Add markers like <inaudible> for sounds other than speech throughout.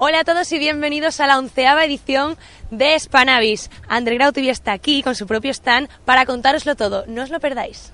Hola a todos y bienvenidos a la onceava edición de Spanavis. Grau TV está aquí con su propio stand para contároslo todo. No os lo perdáis.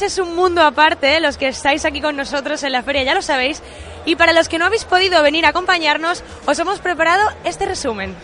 Es un mundo aparte, ¿eh? los que estáis aquí con nosotros en la feria ya lo sabéis. Y para los que no habéis podido venir a acompañarnos, os hemos preparado este resumen.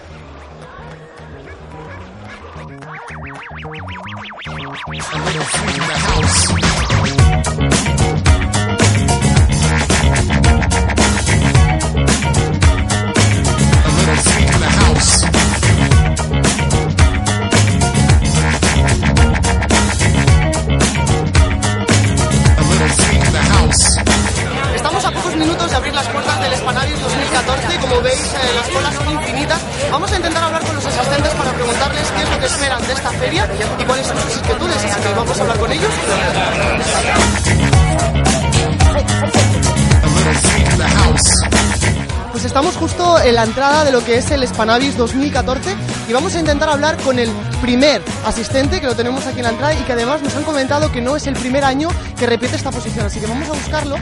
La entrada de lo que es el Spanavis 2014 y vamos a intentar hablar con el primer asistente que lo tenemos aquí en la entrada y que además nos han comentado que no es el primer año que repite esta posición. Así que vamos a buscarlo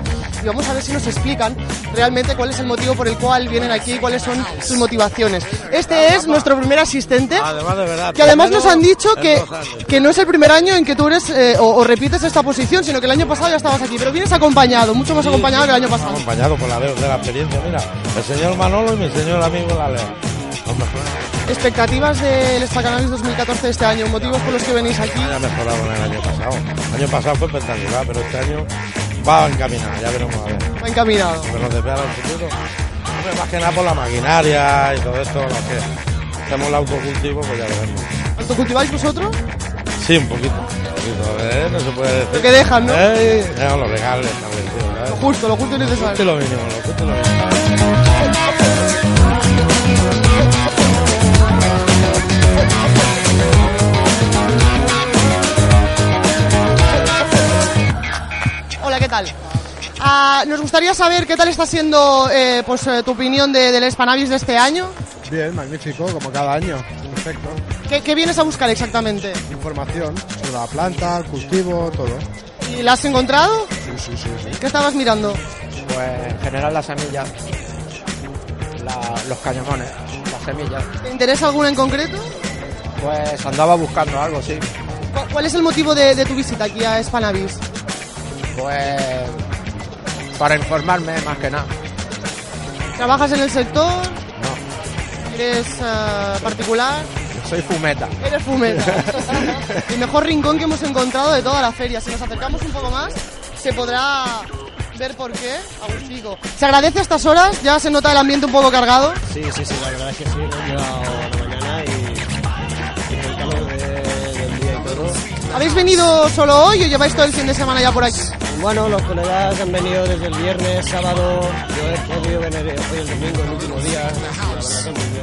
y vamos a ver si nos explican realmente cuál es el motivo por el cual vienen aquí y cuáles son sus motivaciones. Este es nuestro primer asistente Además, de verdad. que además nos han dicho que, que no es el primer año en que tú eres eh, o, o repites esta posición, sino que el año pasado ya estabas aquí, pero vienes acompañado, mucho más acompañado que el año pasado. Acompañado por la de, de la experiencia, mira. El señor Manolo y mi señor amigo la. Expectativas del Spanavis 2014 de este año, motivos por los que venís aquí. Haya mejorado en el año pasado. El año pasado fue espectacular, pero este año va encaminado, ya veremos a ver. Va encaminado. Lo depara el futuro. Hombre, más que nada por la maquinaria y todo esto, lo que hacemos el autocultivo, pues ya veremos. ¿Autocultiváis vosotros? Sí, un poquito. Un poquito, ¿eh? No se puede decir. Lo que dejan, ¿no? Eh, no, lo legal establecido, ¿sabes? Lo justo, lo justo y Justo necesario. lo mínimo, lo justo y lo mínimo. Ah, nos gustaría saber qué tal está siendo eh, pues, eh, tu opinión de- del Spanavis de este año. Bien, magnífico, como cada año. Perfecto. ¿Qué, qué vienes a buscar exactamente? Información sobre la planta, el cultivo, todo. ¿Y la has encontrado? Sí, sí, sí. sí. ¿Qué estabas mirando? Pues en general las semillas, la- los cañamones, las semillas. ¿Te interesa alguna en concreto? Pues andaba buscando algo, sí. ¿Cu- ¿Cuál es el motivo de, de tu visita aquí a Spanavis? Pues para informarme más que nada. ¿Trabajas en el sector? No, ¿Eres eh, particular? soy fumeta. Eres fumeta. <laughs> el mejor rincón que hemos encontrado de toda la feria. Si nos acercamos un poco más, se podrá ver por qué. Agustico. Se agradece a estas horas, ya se nota el ambiente un poco cargado. Sí, sí, sí, la verdad es que sí, hemos llegado de mañana y, y el calor de- del día y todo. ¿Habéis venido solo hoy o lleváis todo el fin de semana ya por aquí? Bueno, los colegas han venido desde el viernes, sábado, yo he podido venir hoy el domingo, el último día.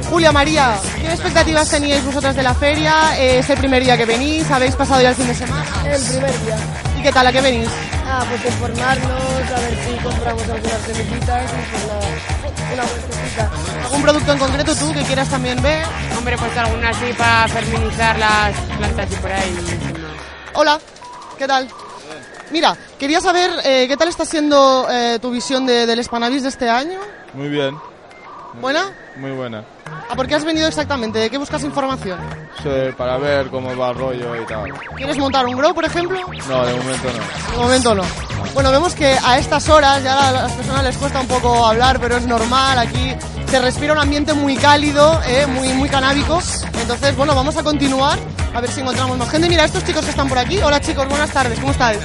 Julia María, ¿qué expectativas teníais vosotras de la feria? Eh, ¿Es el primer día que venís? ¿Habéis pasado ya el fin de semana? El primer día. ¿Y qué tal? ¿A qué venís? Ah, pues informarnos, a ver si compramos algunas semillitas y pues nada, una vueltecita. ¿Algún producto en concreto tú que quieras también ver? Hombre, pues alguna así para ferminizar las plantas y por ahí. Hola, ¿qué tal? Mira, quería saber eh, qué tal está siendo eh, tu visión de- del Spanavis de este año. Muy bien, ¿Buena? muy buena. ¿A por qué has venido exactamente? ¿De qué buscas información? Sí, para ver cómo va el rollo y tal. ¿Quieres montar un grow, por ejemplo? No, de momento no. De momento no. Bueno, vemos que a estas horas ya a las personas les cuesta un poco hablar, pero es normal. Aquí se respira un ambiente muy cálido, eh, muy, muy canábico. Entonces, bueno, vamos a continuar a ver si encontramos más gente. Mira, estos chicos que están por aquí. Hola chicos, buenas tardes, ¿cómo estáis?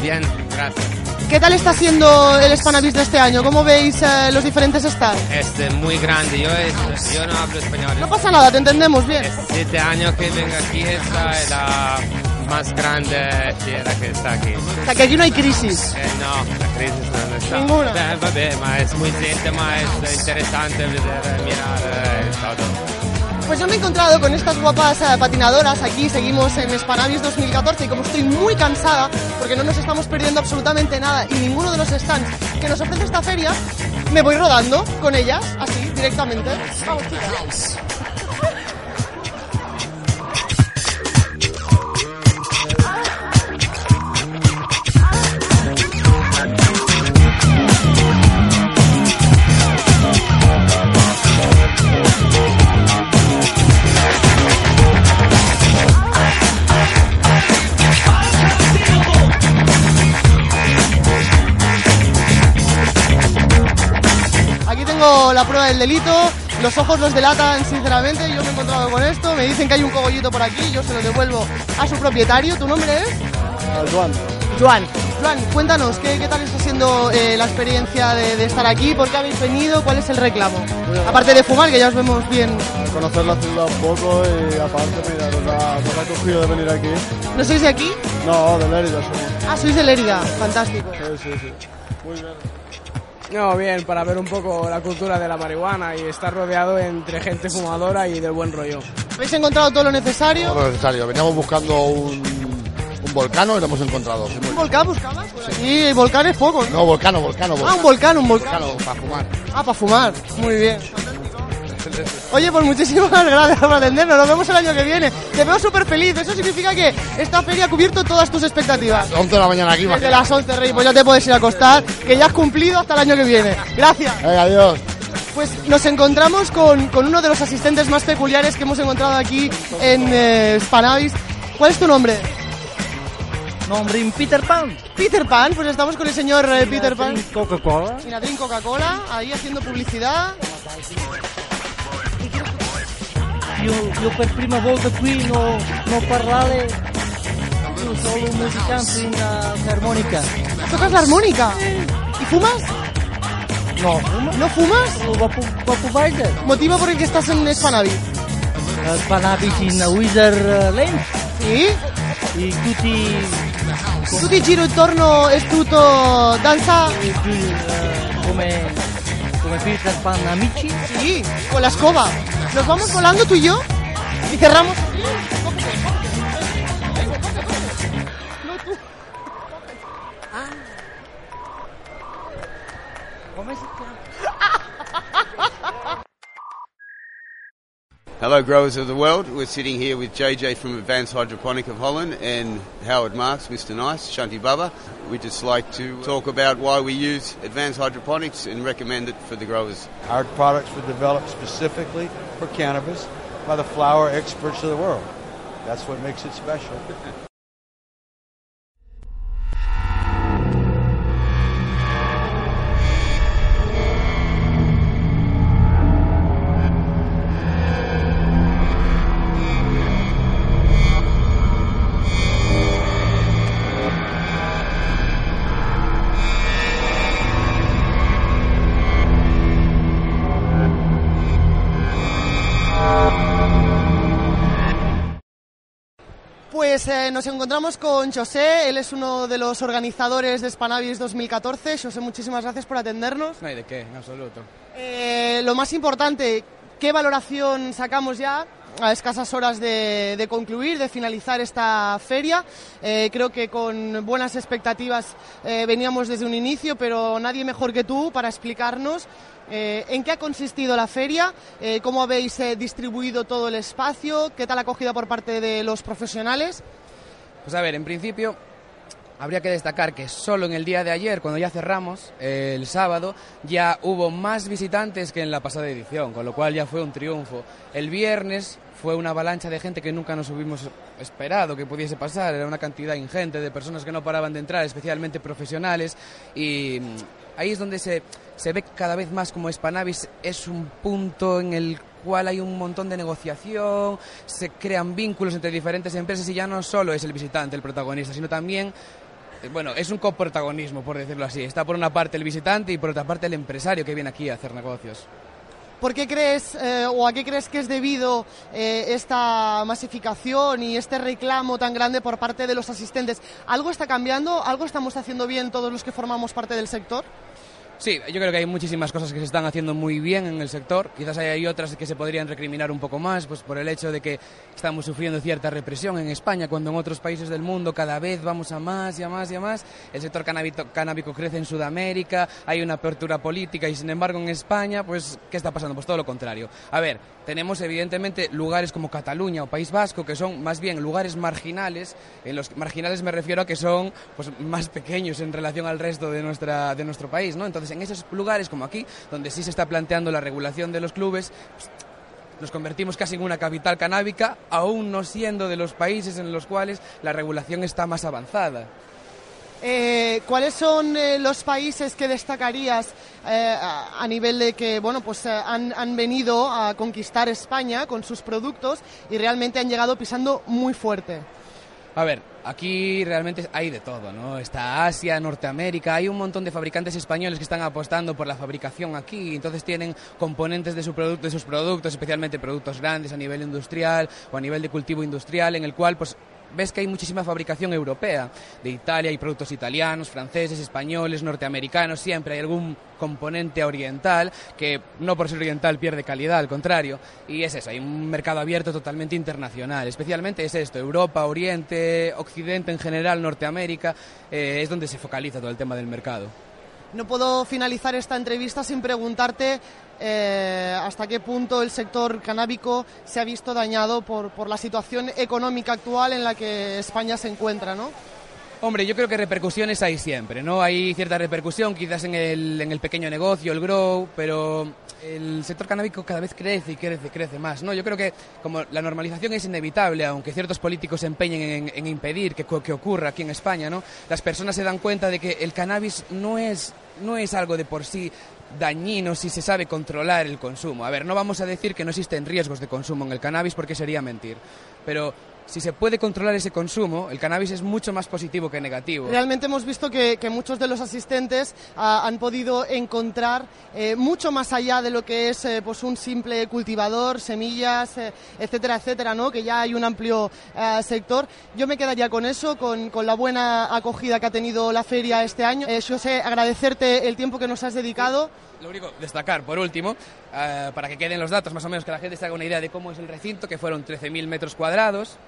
Bien, gracias. ¿Qué tal está siendo el Spanavis de este año? ¿Cómo veis eh, los diferentes stands? Este muy grande. Yo, es- yo no hablo español. No pasa nada, te entendemos bien. Siete años que vengo aquí. Esta es la más grande fiera que está aquí. O sea, que aquí no hay crisis. Eh, no, la crisis no está. Ninguna. Eh, vabbè, ma es muy gente, ma es interesante ver, mirar eh, todo. Pues yo me he encontrado con estas guapas eh, patinadoras aquí, seguimos en Spanavis 2014 y como estoy muy cansada porque no nos estamos perdiendo absolutamente nada y ninguno de los stands que nos ofrece esta feria, me voy rodando con ellas, así, directamente. Vamos, chicas. La prueba del delito, los ojos los delatan sinceramente, yo me he encontrado con esto, me dicen que hay un cogollito por aquí, yo se lo devuelvo a su propietario, ¿tu nombre es? Juan. Joan. Joan, cuéntanos, ¿qué, qué tal está siendo eh, la experiencia de, de estar aquí? ¿Por qué habéis venido? ¿Cuál es el reclamo? Aparte de fumar, que ya os vemos bien. Conocer la ciudad un poco y aparte, mira, nos ha, nos ha cogido de venir aquí. ¿No sois de aquí? No, de Lérida somos. Ah, sois de Lérida, fantástico. Sí, sí, sí. Muy bien. No, bien, para ver un poco la cultura de la marihuana y estar rodeado entre gente fumadora y del buen rollo. ¿Habéis encontrado todo lo necesario? Todo lo necesario. Veníamos buscando un, un volcano y lo hemos encontrado. Sí, ¿Un volcán buscabas? Sí, volcanes pocos, ¿no? No, volcano, volcano, Ah, un volcán, un volcán. Volcano, para fumar. Ah, para fumar. Muy bien. Oye, pues muchísimas <laughs> gracias por atendernos. Nos vemos el año que viene. Te veo súper feliz. Eso significa que esta feria ha cubierto todas tus expectativas. 11 de la mañana aquí, Desde las 11, Rey, pues ya te puedes ir a acostar, que ya has cumplido hasta el año que viene. Gracias. Venga, adiós. Pues nos encontramos con, con uno de los asistentes más peculiares que hemos encontrado aquí en eh, Spanavis. ¿Cuál es tu nombre? Nombre Peter Pan. Peter Pan, pues estamos con el señor eh, Peter Pan. Coca-Cola. Coca-Cola, ahí haciendo publicidad. Io, io per prima volta qui no, non parlare, io sono un musicante in uh, armonica. ¿Tocas la armónica? ¿Y fumas? No, fuma? ¿No fumas? Weiser. ¿Motivo por el que estás en Spanavis? Uh, Spanavis in Wizard Lane. Sì? E tutti... Tu ti giro intorno e tutto danza? uh, come, come Peter Pan amici. Sí, con la escoba. Nos vamos volando tú y yo y cerramos. Hello, growers of the world. We're sitting here with JJ from Advanced Hydroponic of Holland and Howard Marks, Mr. Nice, Shanti Baba. We'd just like to talk about why we use advanced hydroponics and recommend it for the growers. Our products were developed specifically for cannabis by the flower experts of the world. That's what makes it special. <laughs> eh, nos encontramos con José, él es uno de los organizadores de Spanavis 2014. José, muchísimas gracias por atendernos. No hay de qué, en absoluto. Eh, lo más importante, ¿qué valoración sacamos ya a escasas horas de, concluir, de finalizar esta feria. Eh, creo que con buenas expectativas eh, veníamos desde un inicio, pero nadie mejor que tú para explicarnos eh, en qué ha consistido la feria, cómo habéis distribuido todo el espacio, qué tal acogida por parte de los profesionales. Pues a ver, en principio habría que destacar que solo en el día de ayer, cuando ya cerramos, el sábado, ya hubo más visitantes que en la pasada edición, con lo cual ya fue un triunfo. El viernes fue una avalancha de gente que nunca nos hubiéramos esperado que pudiese pasar, era una cantidad ingente de personas que no paraban de entrar, especialmente profesionales, y mm, ahí es donde se, se ve cada vez más como Spanavis es un punto en el cual hay un montón de negociación, se crean vínculos entre diferentes empresas y ya no solo es el visitante el protagonista, sino también bueno, es un coprotagonismo, por decirlo así. Está por una parte el visitante y por otra parte el empresario que viene aquí a hacer negocios. ¿Por qué crees eh, o a qué crees que es debido eh, esta masificación y este reclamo tan grande por parte de los asistentes? ¿Algo está cambiando? ¿Algo estamos haciendo bien todos los que formamos parte del sector? Sí, yo creo que hay muchísimas cosas que se están haciendo muy bien en el sector. Quizás hay otras que se podrían recriminar un poco más, pues por el hecho de que estamos sufriendo cierta represión en España, cuando en otros países del mundo cada vez vamos a más y a más y a más. El sector canábico, crece en Sudamérica, hay una apertura política y sin embargo en España, pues, ¿qué está pasando? Pues todo lo contrario. A ver, tenemos evidentemente lugares como Cataluña o País Vasco que son más bien lugares marginales. En los marginales me refiero a que son pues, más pequeños en relación al resto de, nuestra, de nuestro país, ¿no? Entonces, en esos lugares como aquí, donde sí se está planteando la regulación de los clubes, nos convertimos casi en una capital canábica, aún no siendo de los países en los cuales la regulación está más avanzada. Eh, ¿Cuáles son eh, los países que destacarías eh, a, a nivel de que bueno pues han, han venido a conquistar España con sus productos y realmente han llegado pisando muy fuerte? A ver, aquí realmente hay de todo, ¿no? Está Asia, Norteamérica, hay un montón de fabricantes españoles que están apostando por la fabricación aquí, entonces tienen componentes de, su de sus productos, especialmente productos grandes a nivel industrial o a nivel de cultivo industrial, en el cual pues ves que hay muchísima fabricación europea. De Italia hay productos italianos, franceses, españoles, norteamericanos, siempre hay algún componente oriental que no por ser oriental pierde calidad, al contrario. Y es eso, hay un mercado abierto totalmente internacional. Especialmente es esto, Europa, Oriente, Occidente en general, Norteamérica, eh, es donde se focaliza todo el tema del mercado. No puedo finalizar esta entrevista sin preguntarte eh, hasta qué punto el sector canábico se ha visto dañado por, por, la situación económica actual en la que España se encuentra, ¿no? Hombre, yo creo que repercusiones hay siempre, ¿no? Hay cierta repercusión quizás en el, en el pequeño negocio, el grow, pero el sector canábico cada vez crece y crece, crece más, ¿no? Yo creo que como la normalización es inevitable, aunque ciertos políticos se empeñen en, en impedir que, que ocurra aquí en España, ¿no? Las personas se dan cuenta de que el cannabis no es no es algo de por sí dañino si se sabe controlar el consumo. A ver, no vamos a decir que no existen riesgos de consumo en el cannabis porque sería mentir, pero si se puede controlar ese consumo, el cannabis es mucho más positivo que negativo. Realmente hemos visto que, que muchos de los asistentes uh, han podido encontrar eh, mucho más allá de lo que es eh, pues un simple cultivador, semillas, eh, etcétera, etcétera, ¿no? que ya hay un amplio sector. Yo me quedaría con eso, con, con, la buena acogida que ha tenido la feria este año. José, agradecerte el tiempo que nos has dedicado. Lo único, destacar, por último, para que queden los datos, más o menos que la gente se haga una idea de cómo es el recinto, que fueron 13.000 metros cuadrados,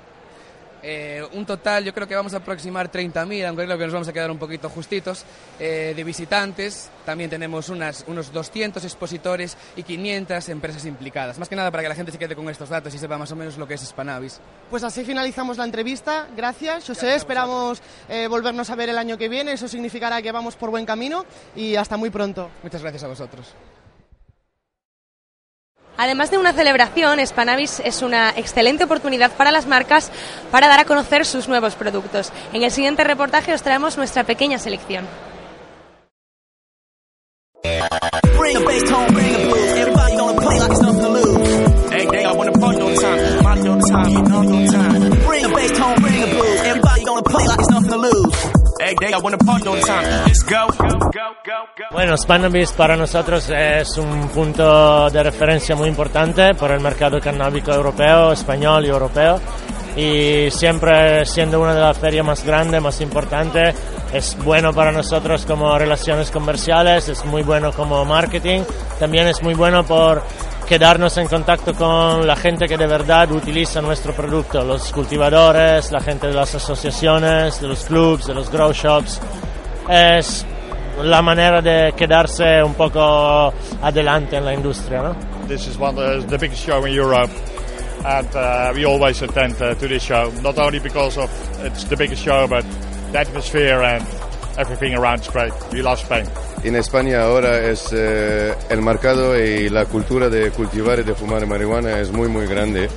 eh, un total, yo creo que vamos a aproximar 30.000, aunque creo que nos vamos a quedar un poquito justitos, eh, de visitantes. También tenemos unas, unos 200 expositores y 500 empresas implicadas. Más que nada para que la gente se quede con estos datos y sepa más o menos lo que es Spanavis. Pues así finalizamos la entrevista. Gracias, José. Gracias Esperamos eh, volvernos a ver el año que viene. Eso significará que vamos por buen camino y hasta muy pronto. Muchas gracias a vosotros. Además de una celebración, Spanavis es una excelente oportunidad para las marcas para dar a conocer sus nuevos productos. En el siguiente reportaje os traemos nuestra pequeña selección. Bueno, Spanavis para nosotros es un punto de referencia muy importante para el mercado canábico europeo, español y europeo. Y siempre siendo una de las ferias más grandes, más importantes, es bueno para nosotros como relaciones comerciales, es muy bueno como marketing, también es muy bueno por quedarnos en contacto con la gente que de verdad utiliza nuestro producto, los cultivadores, la gente de las asociaciones, de los clubs, de los grow shops. Es la manera de quedarse un poco adelante en la industria, ¿no? This is one of the biggest show in Europe, and uh, we always attend uh, to this show. Not only because of it's the biggest show, but the atmosphere and everything around is great. We love Spain. En España ahora es eh, el mercado y la cultura de cultivar y de fumar marihuana es muy muy grande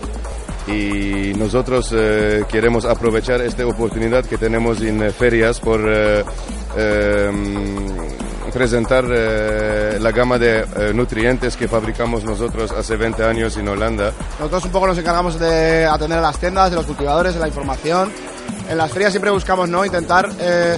y nosotros eh, queremos aprovechar esta oportunidad que tenemos en ferias por eh, em, presentar eh, la gama de eh, nutrientes que fabricamos nosotros hace 20 años en Holanda. Nosotros un poco nos encargamos de atender a las tiendas, de los cultivadores, de la información. En las ferias siempre buscamos no intentar eh,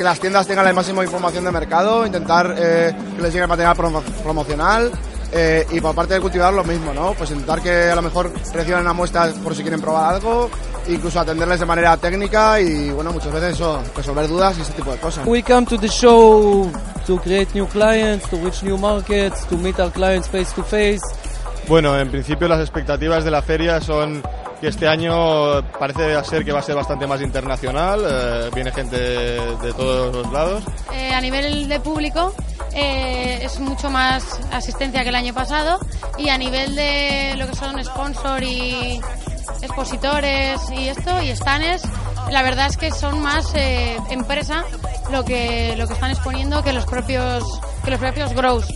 que las tiendas tengan la máxima información de mercado, intentar eh, que les llegue el material promo- promocional eh, y por parte del cultivador lo mismo, ¿no? Pues intentar que a lo mejor reciban una muestra por si quieren probar algo, incluso atenderles de manera técnica y bueno, muchas veces eso, resolver dudas y ese tipo de cosas. We come to the show to create new clients, to reach new markets, to meet our clients face to face. Bueno, en principio las expectativas de la feria son que este año parece ser que va a ser bastante más internacional, eh, viene gente de todos los lados. Eh, a nivel de público eh, es mucho más asistencia que el año pasado y a nivel de lo que son sponsor y expositores y esto y stands, la verdad es que son más empresa lo que lo que están exponiendo que los propios que los propios grows.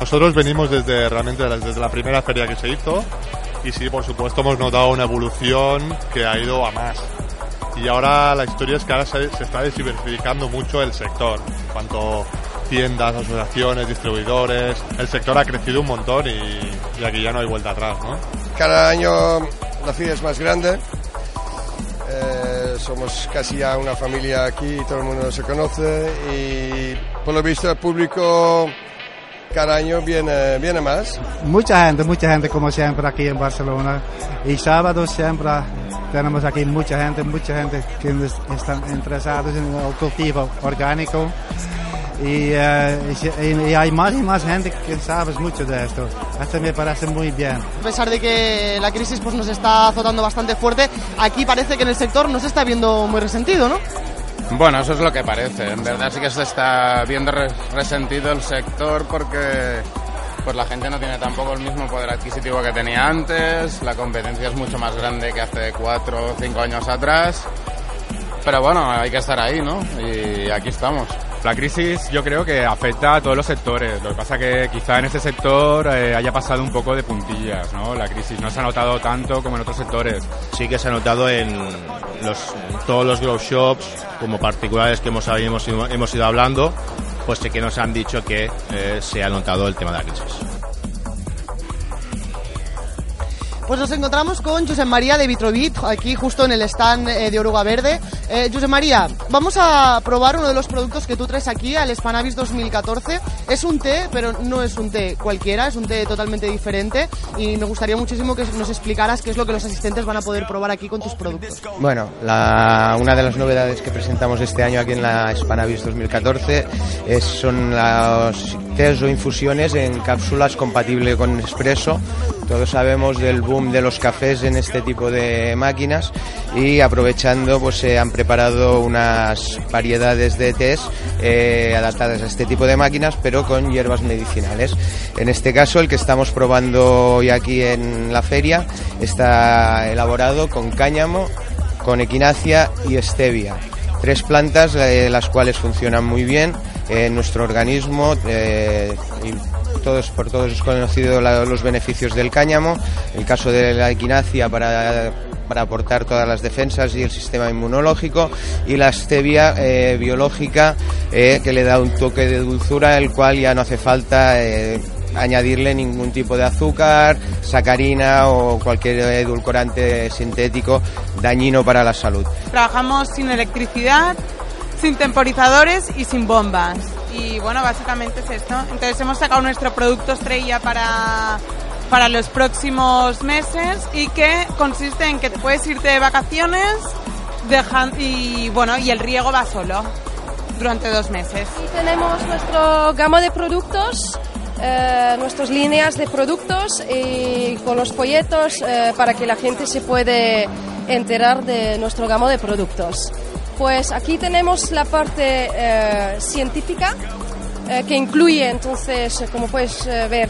Nosotros venimos desde realmente desde la primera feria que se hizo y sí, por supuesto, hemos notado una evolución que ha ido a más. Y ahora la historia es que ahora se, está diversificando mucho el sector. En cuanto tiendas, asociaciones, distribuidores, el sector ha crecido un montón y, aquí ya no hay vuelta atrás. Cada año la feria es más grande. Eh, somos casi ya una familia aquí, todo el mundo se conoce y por lo visto el público cada año viene, viene más. Mucha gente, mucha gente como siempre aquí en Barcelona. Y sábado siempre tenemos aquí mucha gente, mucha gente que están interesados en el cultivo orgánico. Y, si- y- y hay más y más gente que sabe mucho de esto. Esto me parece muy bien. A pesar de que la crisis pues, nos está azotando bastante fuerte, aquí parece que en el sector no se está viendo muy resentido, ¿no? Bueno, eso es lo que parece. En verdad sí que se está viendo re- resentido el sector porque pues la gente no tiene tampoco el mismo poder adquisitivo que tenía antes, la competencia es mucho más grande que hace cuatro o cinco años atrás. Pero bueno, hay que estar ahí, ¿no? Y aquí estamos. La crisis yo creo que afecta a todos los sectores. Lo que pasa que quizá en este sector eh, haya pasado un poco de puntillas, ¿no? La crisis no se ha notado tanto como en otros sectores. Sí que se ha notado en, los, en todos los grow shops, como particulares que hemos, hemos, ido- hemos ido hablando, pues sí que nos han dicho que eh, se ha notado el tema de la crisis. Pues nos encontramos con Josep María de Vitrovit, aquí justo en el stand eh, de Oruga Verde. Eh, Josep María, vamos a probar uno de los productos que tú traes aquí, al Spanavis 2014. Es un té, pero no es un té cualquiera, es un té totalmente diferente y me gustaría muchísimo que nos explicaras qué es lo que los asistentes van a poder probar aquí con tus productos. Bueno, una de las novedades que presentamos este año aquí en la Spanavis 2014 es, son los tés o infusiones en cápsulas compatibles con espresso. Todos sabemos del boom de los cafés en este tipo de máquinas y aprovechando pues se han preparado unas variedades de tés eh, adaptadas a este tipo de máquinas pero con hierbas medicinales. En este caso el que estamos probando hoy aquí en la feria está elaborado con cáñamo, con equinacia y stevia. Tres plantas eh, las cuales funcionan muy bien en nuestro organismo. eh, y todos, por todos es conocido la- los beneficios del cáñamo. El caso de la equinacia para, para aportar todas las defensas y el sistema inmunológico. Y la stevia eh, biológica eh, que le da un toque de dulzura, el cual ya no hace falta. eh, añadirle ningún tipo de azúcar, sacarina o cualquier edulcorante sintético dañino para la salud. Trabajamos sin electricidad, sin temporizadores y sin bombas. Y bueno, básicamente es esto. Entonces hemos sacado nuestro producto estrella para, para los próximos meses y que consiste en que puedes irte de vacaciones dejan, y bueno, y el riego va solo durante dos meses. Y tenemos nuestro gama de productos eh, nuestras líneas de productos y con los folletos eh, para que la gente se puede enterar de nuestro gamo de productos. Pues aquí tenemos la parte eh, científica eh, que incluye entonces, eh, como puedes ver,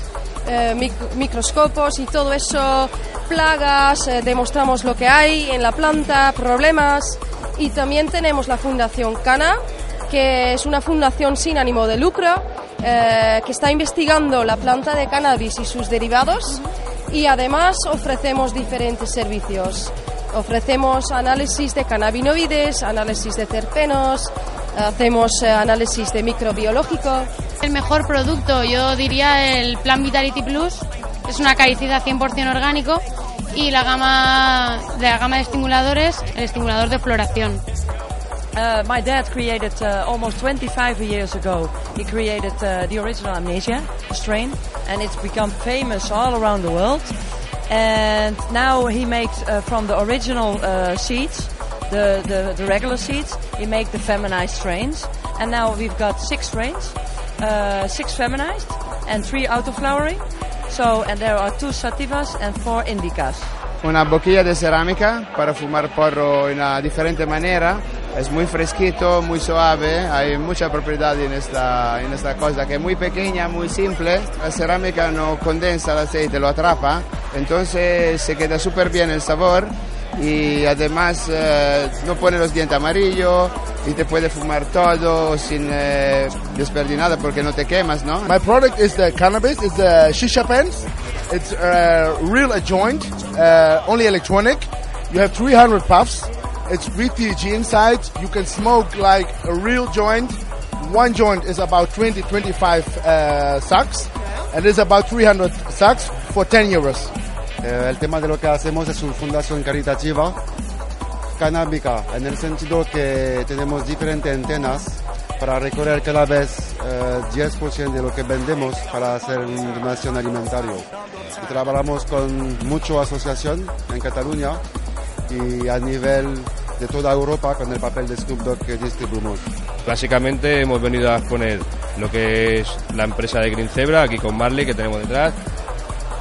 mic- microscopios y todo eso, plagas, demostramos lo que hay en la planta, problemas. Y también tenemos la Fundación Cana, que es una fundación sin ánimo de lucro eh, que está investigando la planta de cannabis y sus derivados. Y además ofrecemos diferentes servicios. Ofrecemos análisis de cannabinoides, análisis de terpenos, hacemos eh, análisis de microbiológico. El mejor producto, yo diría el Plan Vitality Plus, es un acaricida 100% orgánico y la gama de la gama de estimuladores, el estimulador de floración. Uh, my dad created uh, almost 25 years ago. He created uh, the original amnesia strain, and it's become famous all around the world. And now he makes uh, from the original uh, seeds, the, the the regular seeds, he make the feminized strains. And now we've got six strains, uh, six feminized and three auto-flowering. So and there are two sativas and four indicas. Una boquilla de cerámica para fumar porro de una diferente manera. Es muy fresquito, muy suave, hay mucha propiedad en esta, en esta cosa que es muy pequeña, muy simple. La cerámica no condensa el aceite, lo atrapa, entonces se queda súper bien el sabor y además eh, no pone los dientes amarillos y te puede fumar todo sin eh, desperdir nada porque no te quemas, ¿no? My product is the cannabis. It's the shisha pens. It's uh, real a joint, uh, only electronic. You have 300 puffs. It's VTG inside. You can smoke like a real joint. One joint is about 20, 25 uh, sacks, and it's about 300 sacks for 10 euros. Eh, el tema de lo que hacemos es una fundación caritativa canábica, en el sentido que tenemos diferentes antenas para recorrer cada vez eh, 10% de lo que vendemos para hacer una donación alimentario. Y trabajamos con mucha asociación en Cataluña y a nivel de toda Europa con el papel de Snoop que distribuimos. Básicamente hemos venido a exponer lo que es la empresa de Green Zebra, aquí con Marley, que tenemos detrás,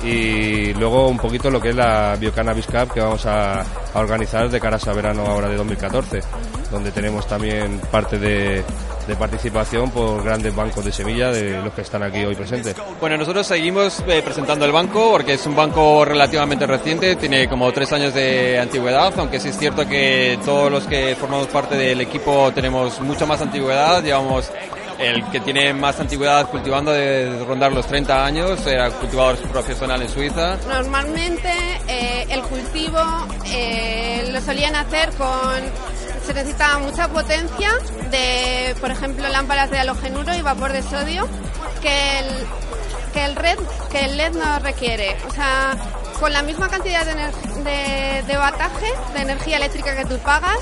y luego un poquito lo que es la Biocannabis Cup que vamos a, organizar de cara a verano ahora de 2014, donde tenemos también parte de, participación por grandes bancos de semilla de los que están aquí hoy presentes. Bueno, nosotros seguimos eh, presentando el banco porque es un banco relativamente reciente, tiene como tres años de antigüedad, aunque sí es cierto que todos los que formamos parte del equipo tenemos mucha más antigüedad, llevamos el que tiene más antigüedad cultivando de rondar los 30 años, era cultivador profesional en Suiza. Normalmente eh, el cultivo eh, lo solían hacer con se necesitaba mucha potencia de, por ejemplo, lámparas de halogenuro y vapor de sodio que el que el red que el LED no requiere. O sea, con la misma cantidad de, de, de bataje, de energía eléctrica que tú pagas,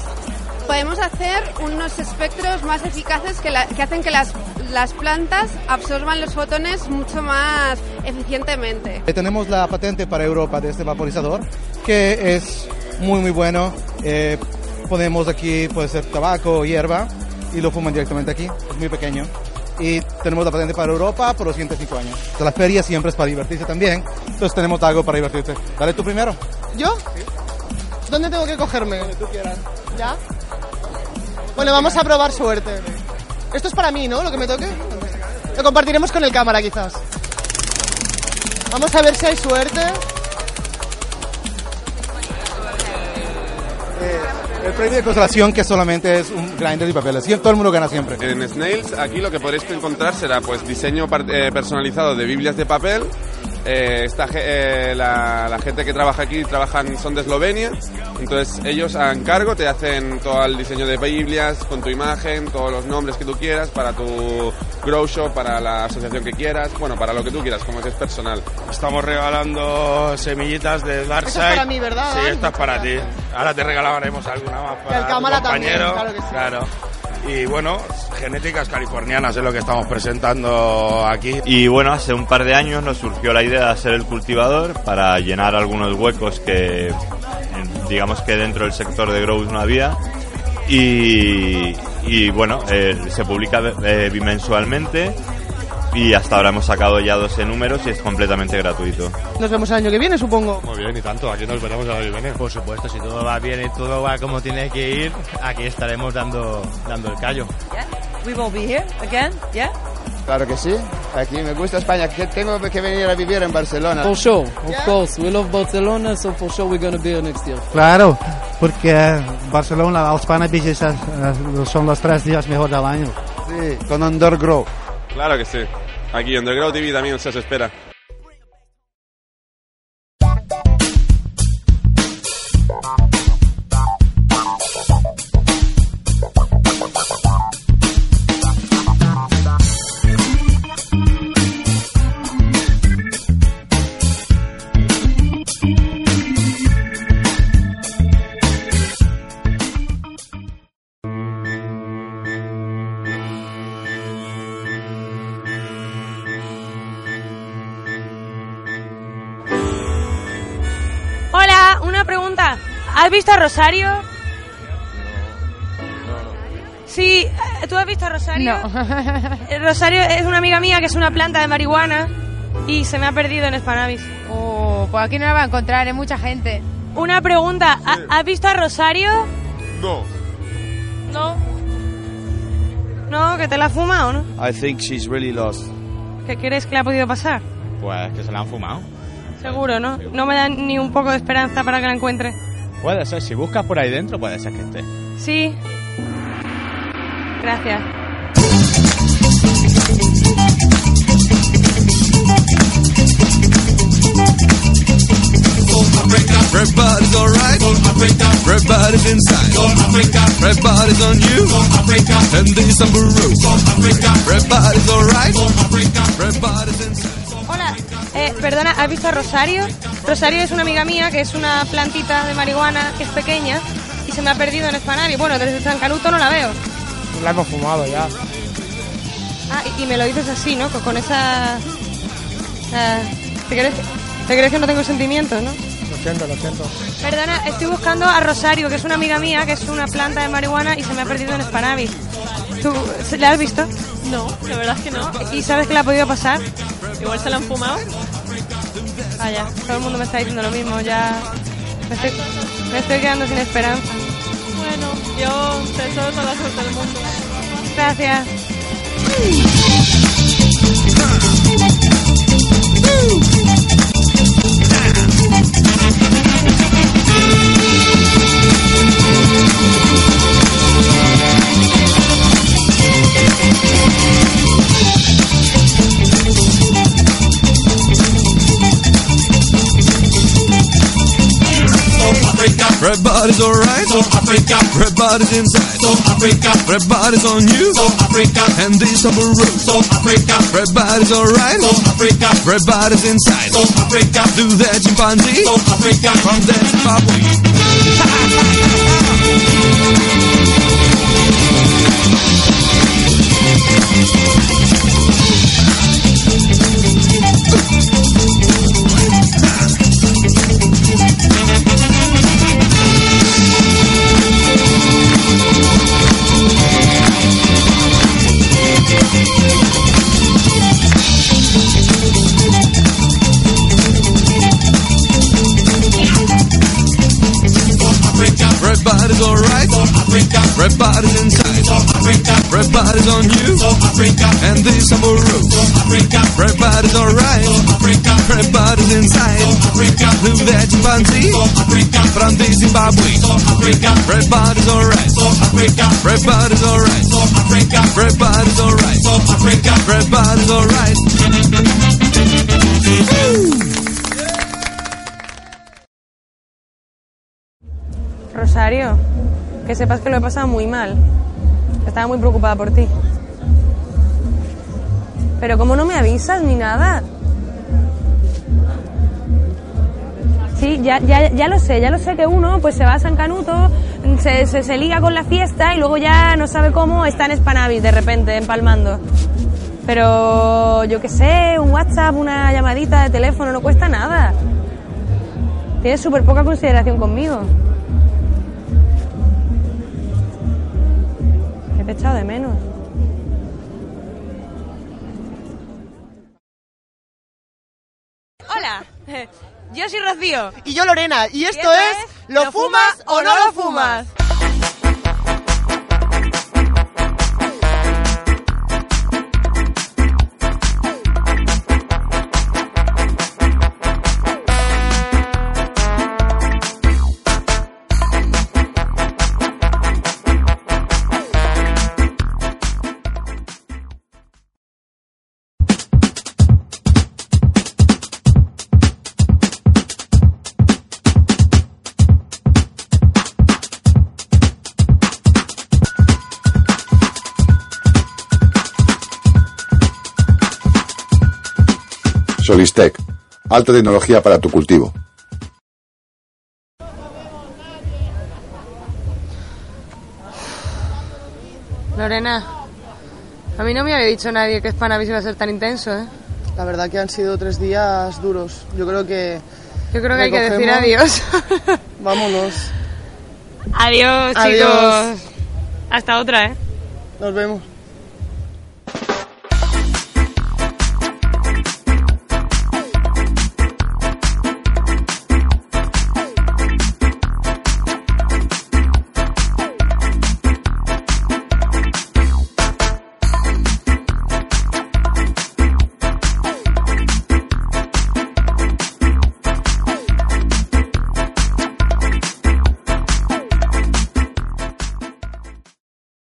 podemos hacer unos espectros más eficaces que, la- que hacen que las, las plantas absorban los fotones mucho más eficientemente. Eh, Tenemos la patente para Europa de este vaporizador, que es muy muy bueno. Eh, ponemos aquí, puede ser tabaco o hierba, y lo fuman directamente aquí. Es muy pequeño. Y tenemos la patente para Europa por los siguientes cinco años. La feria siempre es para divertirse también, entonces tenemos algo para divertirse. Dale tú primero. ¿Yo? ¿Dónde tengo que cogerme? Donde tú quieras. ¿Ya? Bueno, vamos a probar suerte. Esto es para mí, ¿no? Lo que me toque. Lo compartiremos con el cámara, quizás. Vamos a ver si hay suerte. El premio de consolación que solamente es un grinder y papeles. Sie- Todo el mundo gana siempre. En Snails aquí lo que podréis encontrar será pues diseño eh, personalizado de Biblias de papel. Eh, esta eh, la, la gente que trabaja aquí trabajan son de Eslovenia, entonces ellos a encargo te hacen todo el diseño de Biblias con tu imagen, todos los nombres que tú quieras para tu grow shop, para la asociación que quieras, bueno, para lo que tú quieras, como si es personal. Estamos regalando semillitas de Darkseid. Esto es para mí, ¿verdad, Sí, esto es para ti. Ahora te regalaremos alguna más para tu también, compañero. claro que sí. Claro. Y bueno, genéticas californianas es lo que estamos presentando aquí. Y bueno, hace un par de años nos surgió la idea de hacer el cultivador para llenar algunos huecos que, digamos que dentro del sector de Growth no había. Y, y bueno, eh, se publica eh, bimensualmente y hasta ahora hemos sacado ya 12 números y es completamente gratuito. Nos vemos el año que viene, supongo. Muy bien, y tanto. Aquí nos veremos el año que viene. Por supuesto, si todo va bien y todo va como tiene que ir, aquí estaremos dando, dando el callo. We will be here again, yeah? Claro que sí. Aquí me gusta España. Que tengo que venir a vivir en Barcelona. For sure, of course. We love Barcelona, so for sure we're going to be here next year. Claro, porque Barcelona, los Panabis son los tres días mejor del año. Sí, con Underground. Claro que sí. Aquí Underground TV también se os espera. ¿Has visto a Rosario? Sí, ¿tú has visto a Rosario? <laughs> Eh, Rosario es una amiga mía que es una planta de marihuana y se me ha perdido en Spanavis. Oh, pues aquí no la va a encontrar, hay mucha gente. Una pregunta, ¿ha- ¿has visto a Rosario? No. No. No, que te la has fumado, ¿no? I think she's really lost. ¿Qué crees que le ha podido pasar? Pues que se la han fumado. Seguro, ¿no? No me dan ni un poco de esperanza para que la encuentre. Puede ser, si buscas por ahí dentro, puede ser que esté. Sí. Gracias. Everybody's alright. Everybody's inside. Everybody's on you. And this some Everybody's alright. Everybody's inside. Eh, perdona, ¿has visto a Rosario? Rosario es una amiga mía que es una plantita de marihuana que es pequeña y se me ha perdido en Espanario. Bueno, desde San Canuto no la veo. La hemos fumado ya. Ah, y, y me lo dices así, ¿no? Con, con esa... ¿te, crees, ¿Te crees que no tengo sentimientos, no? Lo siento, lo siento. Perdona, estoy buscando a Rosario, que es una amiga mía, que es una planta de marihuana y se me ha perdido en Spanavis. ¿Tú se- la has visto? No, la verdad es que no. ¿Y sabes qué le ha podido pasar? Igual se la han fumado. Vaya, todo el mundo me está diciendo lo mismo, ya me estoy, me estoy quedando sin esperanza. Bueno, yo deseo toda la suerte del mundo. Gracias. Everybody's alright. Everybody's inside. Everybody's on you. And this some Everybody's alright. Everybody's inside. Do that chimpanzee. From that <laughs> Everybody's alright. Everybody's inside. Everybody's on you. Africa, and this some Everybody's alright. Africa, everybody's inside. Do that chimpanzee. From the Zimbabwe. Everybody's alright. Africa, everybody's alright. Africa, everybody's alright. Everybody's alright. Rosario, que sepas que lo he pasado muy mal. Estaba muy preocupada por ti. Pero ¿cómo no me avisas ni nada? Sí, ya, ya, ya lo sé, ya lo sé que uno pues se va a San Canuto, se, se, se liga con la fiesta y luego ya no sabe cómo está en Spanavis de repente, empalmando. Pero yo qué sé, un WhatsApp, una llamadita de teléfono, no cuesta nada. Tienes súper poca consideración conmigo. he echado de menos. Hola, yo soy Rocío. Y yo Lorena, y esto, es, ¿Lo fumas o no lo fumas? Solistec, alta tecnología para tu cultivo. Lorena, a mí no me había dicho nadie que Spanavis iba a ser tan intenso, ¿eh? La verdad que han sido tres días duros. Yo creo que... Yo creo que hay que decir adiós. <laughs> Vámonos. adiós, Adiós. chicos. Hasta otra, ¿eh? Nos vemos.